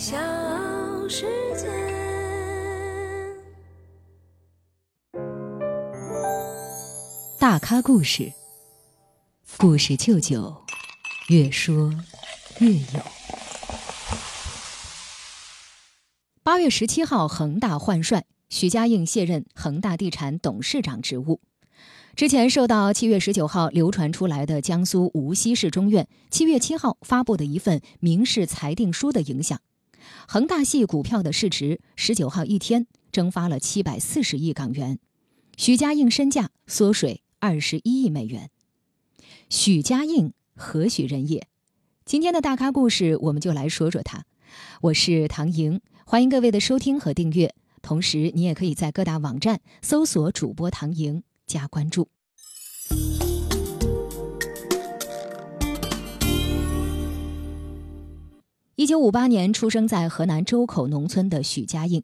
小世界。大咖故事，故事舅舅，越说越有。八月十七号，恒大换帅，许家印卸任恒大地产董事长职务。之前受到七月十九号流传出来的江苏无锡市中院七月七号发布的一份民事裁定书的影响。恒大系股票的市值十九号一天蒸发了七百四十亿港元，许家印身价缩水二十一亿美元。许家印何许人也？今天的大咖故事，我们就来说说他。我是唐莹，欢迎各位的收听和订阅。同时，你也可以在各大网站搜索主播唐莹加关注。一九五八年出生在河南周口农村的许家印，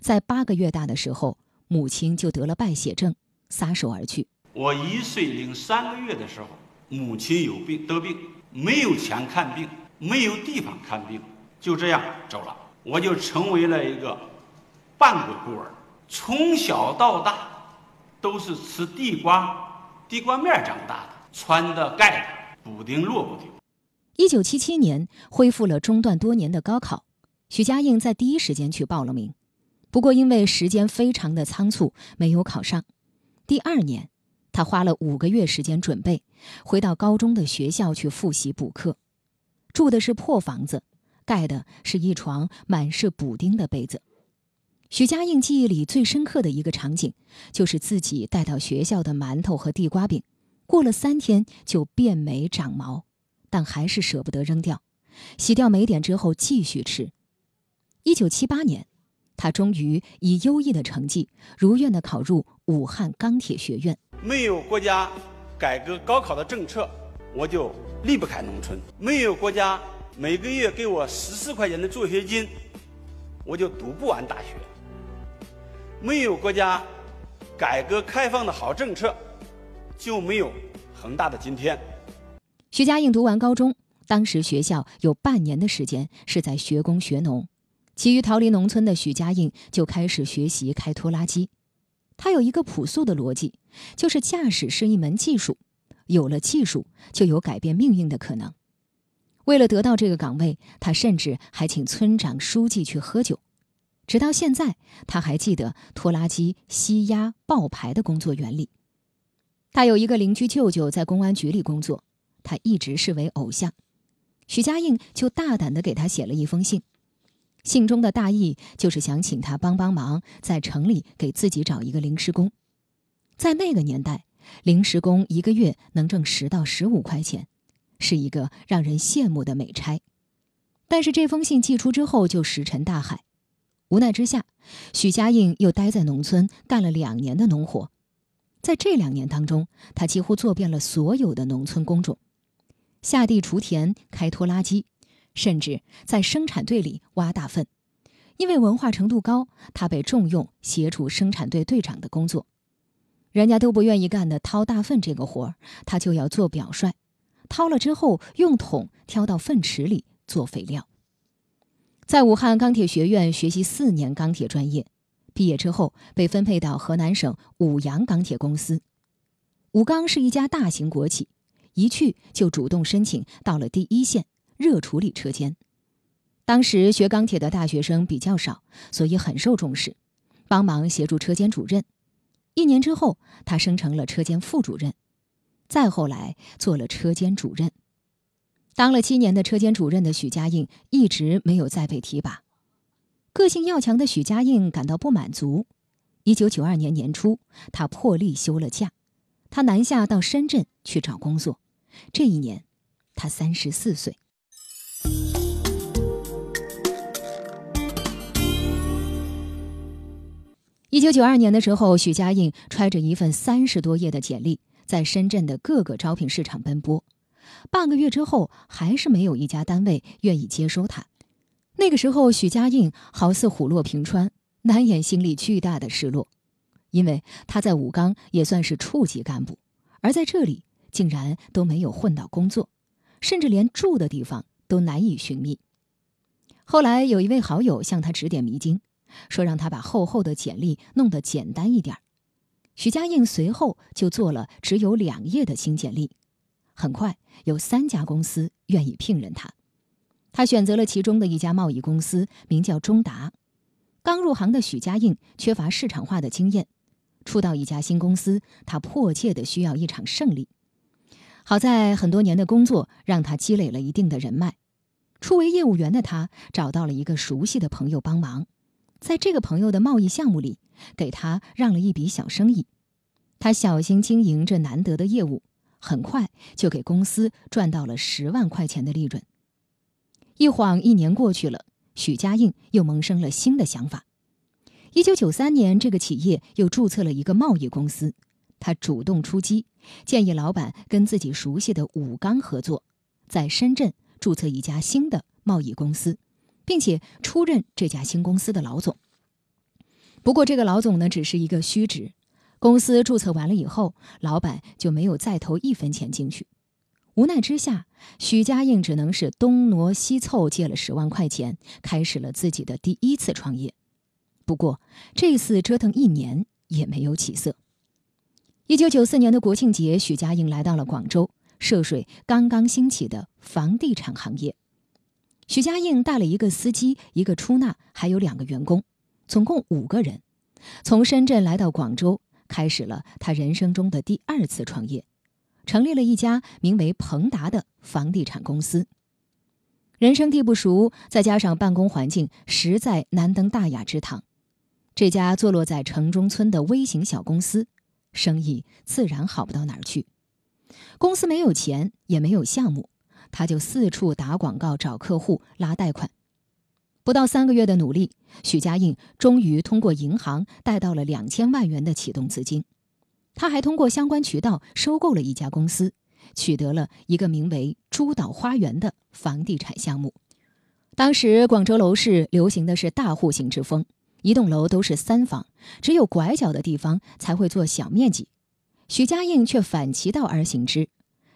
在八个月大的时候，母亲就得了败血症，撒手而去。我一岁零三个月的时候，母亲有病得病，没有钱看病，没有地方看病，就这样走了。我就成为了一个半个孤儿。从小到大，都是吃地瓜、地瓜面长大的，穿的盖的，补丁落补丁。一九七七年恢复了中断多年的高考，许家印在第一时间去报了名，不过因为时间非常的仓促，没有考上。第二年，他花了五个月时间准备，回到高中的学校去复习补课，住的是破房子，盖的是一床满是补丁的被子。许家印记忆里最深刻的一个场景，就是自己带到学校的馒头和地瓜饼，过了三天就变霉长毛。但还是舍不得扔掉，洗掉霉点之后继续吃。一九七八年，他终于以优异的成绩如愿的考入武汉钢铁学院。没有国家改革高考的政策，我就离不开农村；没有国家每个月给我十四块钱的助学金，我就读不完大学；没有国家改革开放的好政策，就没有恒大的今天。徐家印读完高中，当时学校有半年的时间是在学工学农，其余逃离农村的许家印就开始学习开拖拉机。他有一个朴素的逻辑，就是驾驶是一门技术，有了技术就有改变命运的可能。为了得到这个岗位，他甚至还请村长、书记去喝酒。直到现在，他还记得拖拉机吸压爆排的工作原理。他有一个邻居舅舅在公安局里工作。他一直视为偶像，许家印就大胆的给他写了一封信，信中的大意就是想请他帮帮忙，在城里给自己找一个临时工。在那个年代，临时工一个月能挣十到十五块钱，是一个让人羡慕的美差。但是这封信寄出之后就石沉大海，无奈之下，许家印又待在农村干了两年的农活，在这两年当中，他几乎做遍了所有的农村工种。下地锄田、开拖拉机，甚至在生产队里挖大粪。因为文化程度高，他被重用协助生产队队长的工作。人家都不愿意干的掏大粪这个活儿，他就要做表率。掏了之后，用桶挑到粪池里做肥料。在武汉钢铁学院学习四年钢铁专业，毕业之后被分配到河南省武阳钢铁公司。武钢是一家大型国企。一去就主动申请到了第一线热处理车间。当时学钢铁的大学生比较少，所以很受重视，帮忙协助车间主任。一年之后，他升成了车间副主任，再后来做了车间主任。当了七年的车间主任的许家印一直没有再被提拔。个性要强的许家印感到不满足。一九九二年年初，他破例休了假，他南下到深圳去找工作。这一年，他三十四岁。一九九二年的时候，许家印揣着一份三十多页的简历，在深圳的各个招聘市场奔波。半个月之后，还是没有一家单位愿意接收他。那个时候，许家印好似虎落平川，难掩心里巨大的失落，因为他在武钢也算是处级干部，而在这里。竟然都没有混到工作，甚至连住的地方都难以寻觅。后来有一位好友向他指点迷津，说让他把厚厚的简历弄得简单一点。许家印随后就做了只有两页的新简历，很快有三家公司愿意聘任他。他选择了其中的一家贸易公司，名叫中达。刚入行的许家印缺乏市场化的经验，初到一家新公司，他迫切的需要一场胜利。好在很多年的工作让他积累了一定的人脉。初为业务员的他找到了一个熟悉的朋友帮忙，在这个朋友的贸易项目里，给他让了一笔小生意。他小心经营这难得的业务，很快就给公司赚到了十万块钱的利润。一晃一年过去了，许家印又萌生了新的想法。一九九三年，这个企业又注册了一个贸易公司。他主动出击，建议老板跟自己熟悉的武钢合作，在深圳注册一家新的贸易公司，并且出任这家新公司的老总。不过，这个老总呢，只是一个虚职。公司注册完了以后，老板就没有再投一分钱进去。无奈之下，许家印只能是东挪西凑，借了十万块钱，开始了自己的第一次创业。不过，这次折腾一年也没有起色。一九九四年的国庆节，许家印来到了广州，涉水刚刚兴起的房地产行业。许家印带了一个司机、一个出纳，还有两个员工，总共五个人，从深圳来到广州，开始了他人生中的第二次创业。成立了一家名为鹏达的房地产公司。人生地不熟，再加上办公环境实在难登大雅之堂，这家坐落在城中村的微型小公司，生意自然好不到哪儿去。公司没有钱，也没有项目，他就四处打广告找客户拉贷款。不到三个月的努力，许家印终于通过银行贷到了两千万元的启动资金。他还通过相关渠道收购了一家公司，取得了一个名为“珠岛花园”的房地产项目。当时广州楼市流行的是大户型之风，一栋楼都是三房，只有拐角的地方才会做小面积。许家印却反其道而行之。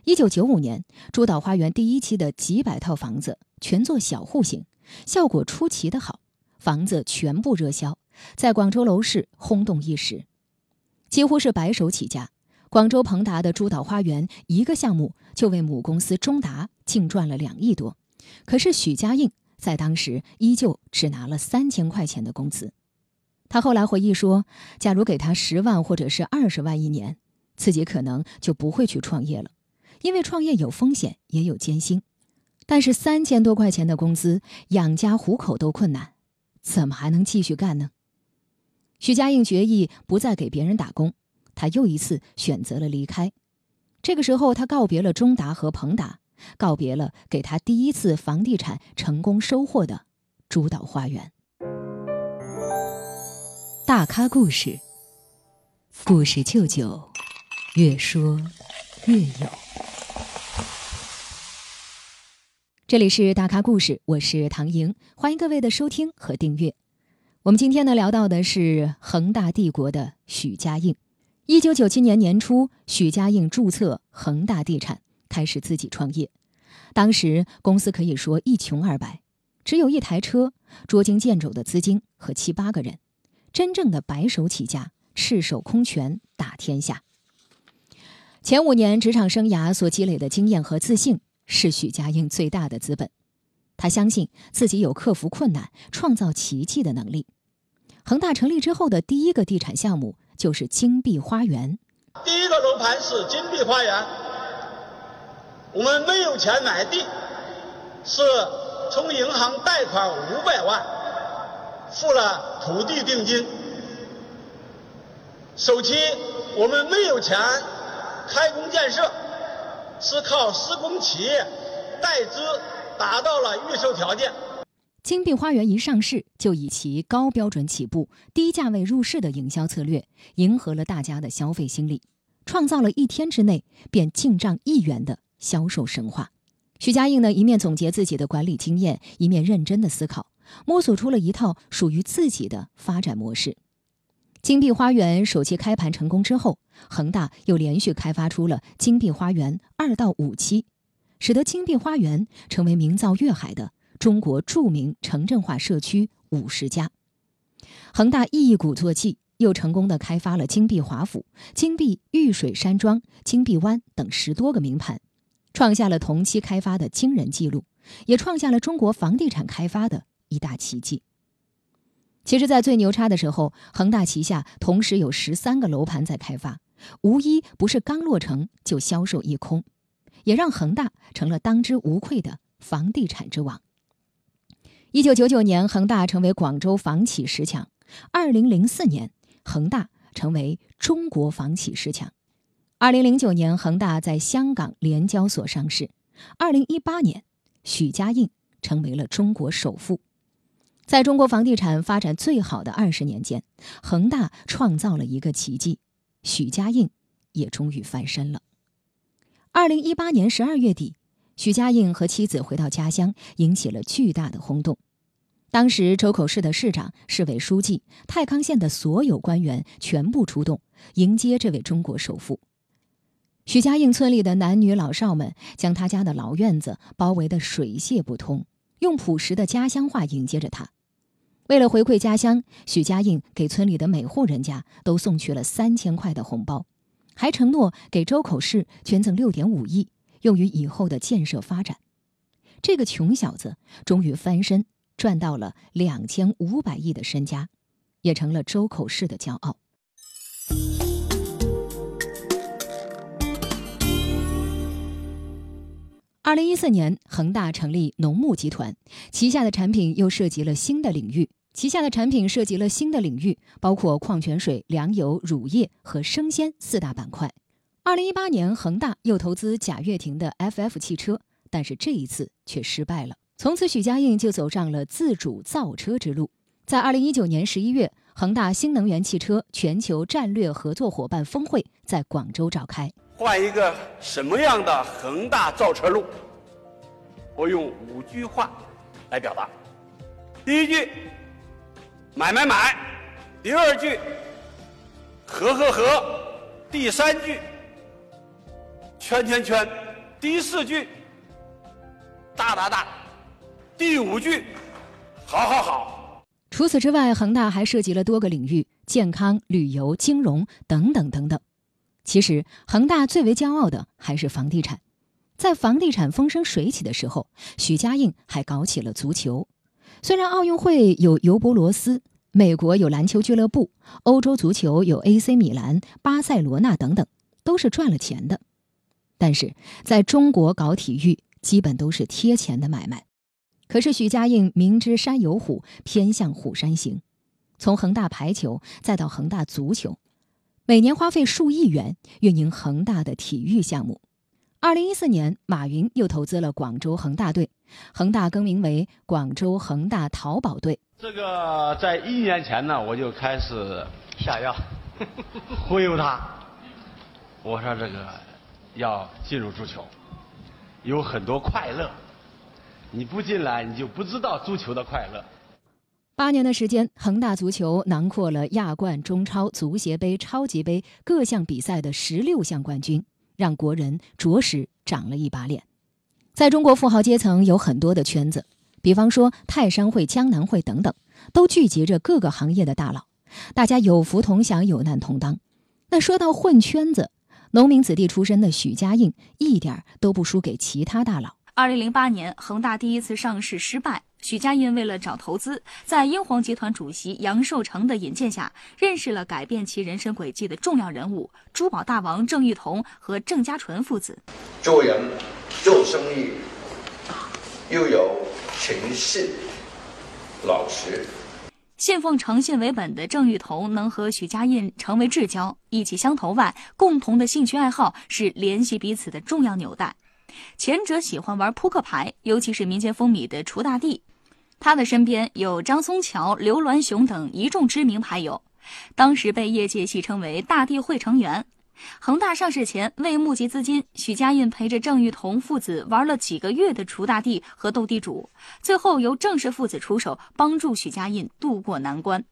一九九五年，珠岛花园第一期的几百套房子全做小户型，效果出奇的好，房子全部热销，在广州楼市轰动一时。几乎是白手起家，广州鹏达的珠岛花园一个项目就为母公司中达净赚了两亿多。可是许家印在当时依旧只拿了三千块钱的工资。他后来回忆说：“假如给他十万或者是二十万一年，自己可能就不会去创业了，因为创业有风险也有艰辛。但是三千多块钱的工资养家糊口都困难，怎么还能继续干呢？”许家印决意不再给别人打工，他又一次选择了离开。这个时候，他告别了中达和鹏达，告别了给他第一次房地产成功收获的珠岛花园。大咖故事，故事舅舅，越说越有。这里是大咖故事，我是唐莹，欢迎各位的收听和订阅。我们今天呢聊到的是恒大帝国的许家印。一九九七年年初，许家印注册恒大地产，开始自己创业。当时公司可以说一穷二白，只有一台车、捉襟见肘的资金和七八个人，真正的白手起家、赤手空拳打天下。前五年职场生涯所积累的经验和自信，是许家印最大的资本。他相信自己有克服困难、创造奇迹的能力。恒大成立之后的第一个地产项目就是金碧花园。第一个楼盘是金碧花园，我们没有钱买地，是从银行贷款五百万，付了土地定金。首期我们没有钱开工建设，是靠施工企业代资。达到了预售条件。金碧花园一上市，就以其高标准起步、低价位入市的营销策略，迎合了大家的消费心理，创造了一天之内便进账亿元的销售神话。许家印呢，一面总结自己的管理经验，一面认真的思考，摸索出了一套属于自己的发展模式。金碧花园首期开盘成功之后，恒大又连续开发出了金碧花园二到五期。使得金碧花园成为名噪粤海的中国著名城镇化社区五十家。恒大一鼓作气，又成功的开发了金碧华府、金碧玉水山庄、金碧湾等十多个名盘，创下了同期开发的惊人记录，也创下了中国房地产开发的一大奇迹。其实，在最牛叉的时候，恒大旗下同时有十三个楼盘在开发，无一不是刚落成就销售一空，也让恒大成了当之无愧的房地产之王。一九九九年，恒大成为广州房企十强；二零零四年，恒大成为中国房企十强；二零零九年，恒大在香港联交所上市；二零一八年，许家印成为了中国首富。在中国房地产发展最好的二十年间，恒大创造了一个奇迹，许家印也终于翻身了。二零一八年十二月底。许家印和妻子回到家乡，引起了巨大的轰动。当时周口市的市长、市委书记、太康县的所有官员全部出动迎接这位中国首富。许家印村里的男女老少们将他家的老院子包围得水泄不通，用朴实的家乡话迎接着他。为了回馈家乡，许家印给村里的每户人家都送去了三千块的红包，还承诺给周口市捐赠六点五亿。用于以后的建设发展，这个穷小子终于翻身，赚到了两千五百亿的身家，也成了周口市的骄傲。二零一四年，恒大成立农牧集团，旗下的产品又涉及了新的领域。旗下的产品涉及了新的领域，包括矿泉水、粮油、乳业和生鲜四大板块。二零一八年，恒大又投资贾跃亭的 FF 汽车，但是这一次却失败了。从此，许家印就走上了自主造车之路。在二零一九年十一月，恒大新能源汽车全球战略合作伙伴峰会在广州召开。换一个什么样的恒大造车路？我用五句话来表达：第一句，买买买；第二句，合合合；第三句。圈圈圈，第四句，大大大，第五句，好好好。除此之外，恒大还涉及了多个领域，健康、旅游、金融等等等等。其实，恒大最为骄傲的还是房地产。在房地产风生水起的时候，许家印还搞起了足球。虽然奥运会有尤伯罗斯，美国有篮球俱乐部，欧洲足球有 AC 米兰、巴塞罗那等等，都是赚了钱的。但是在中国搞体育，基本都是贴钱的买卖。可是许家印明知山有虎，偏向虎山行。从恒大排球再到恒大足球，每年花费数亿元运营恒大的体育项目。二零一四年，马云又投资了广州恒大队，恒大更名为广州恒大淘宝队。这个在一年前呢，我就开始下药，忽悠他。我说这个。要进入足球，有很多快乐。你不进来，你就不知道足球的快乐。八年的时间，恒大足球囊括了亚冠、中超、足协杯、超级杯各项比赛的十六项冠军，让国人着实长了一把脸。在中国富豪阶层有很多的圈子，比方说泰山会、江南会等等，都聚集着各个行业的大佬，大家有福同享，有难同当。那说到混圈子，农民子弟出身的许家印一点都不输给其他大佬。二零零八年，恒大第一次上市失败，许家印为了找投资，在英皇集团主席杨受成的引荐下，认识了改变其人生轨迹的重要人物——珠宝大王郑裕彤和郑家纯父子。做人做生意，又有诚信、老实。信奉诚信为本的郑裕彤能和许家印成为至交，意气相投外，共同的兴趣爱好是联系彼此的重要纽带。前者喜欢玩扑克牌，尤其是民间风靡的锄大地。他的身边有张松桥、刘銮雄等一众知名牌友，当时被业界戏称为“大地会成员”。恒大上市前，为募集资金，许家印陪着郑裕彤父子玩了几个月的锄大地和斗地主，最后由郑氏父子出手帮助许家印渡过难关。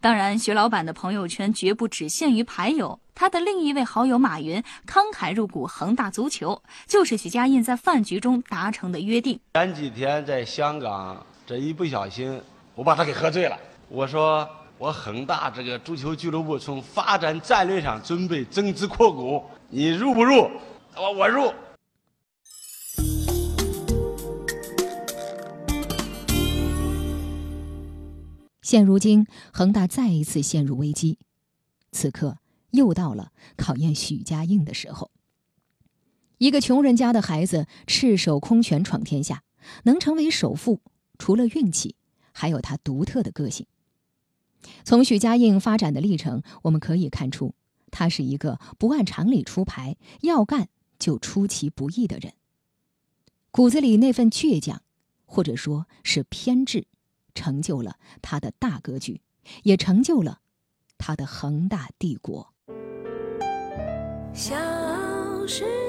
当然，徐老板的朋友圈绝不只限于牌友。他的另一位好友马云慷慨入股恒大足球，就是许家印在饭局中达成的约定。前几天在香港，这一不小心，我把他给喝醉了。我说我恒大这个足球俱乐部从发展战略上准备增资扩股，你入不入？我我入。现如今，恒大再一次陷入危机。此刻又到了考验许家印的时候。一个穷人家的孩子，赤手空拳闯天下，能成为首富，除了运气，还有他独特的个性。从许家印发展的历程，我们可以看出，他是一个不按常理出牌，要干就出其不意的人。骨子里那份倔强，或者说是偏执。成就了他的大格局，也成就了他的恒大帝国。小时。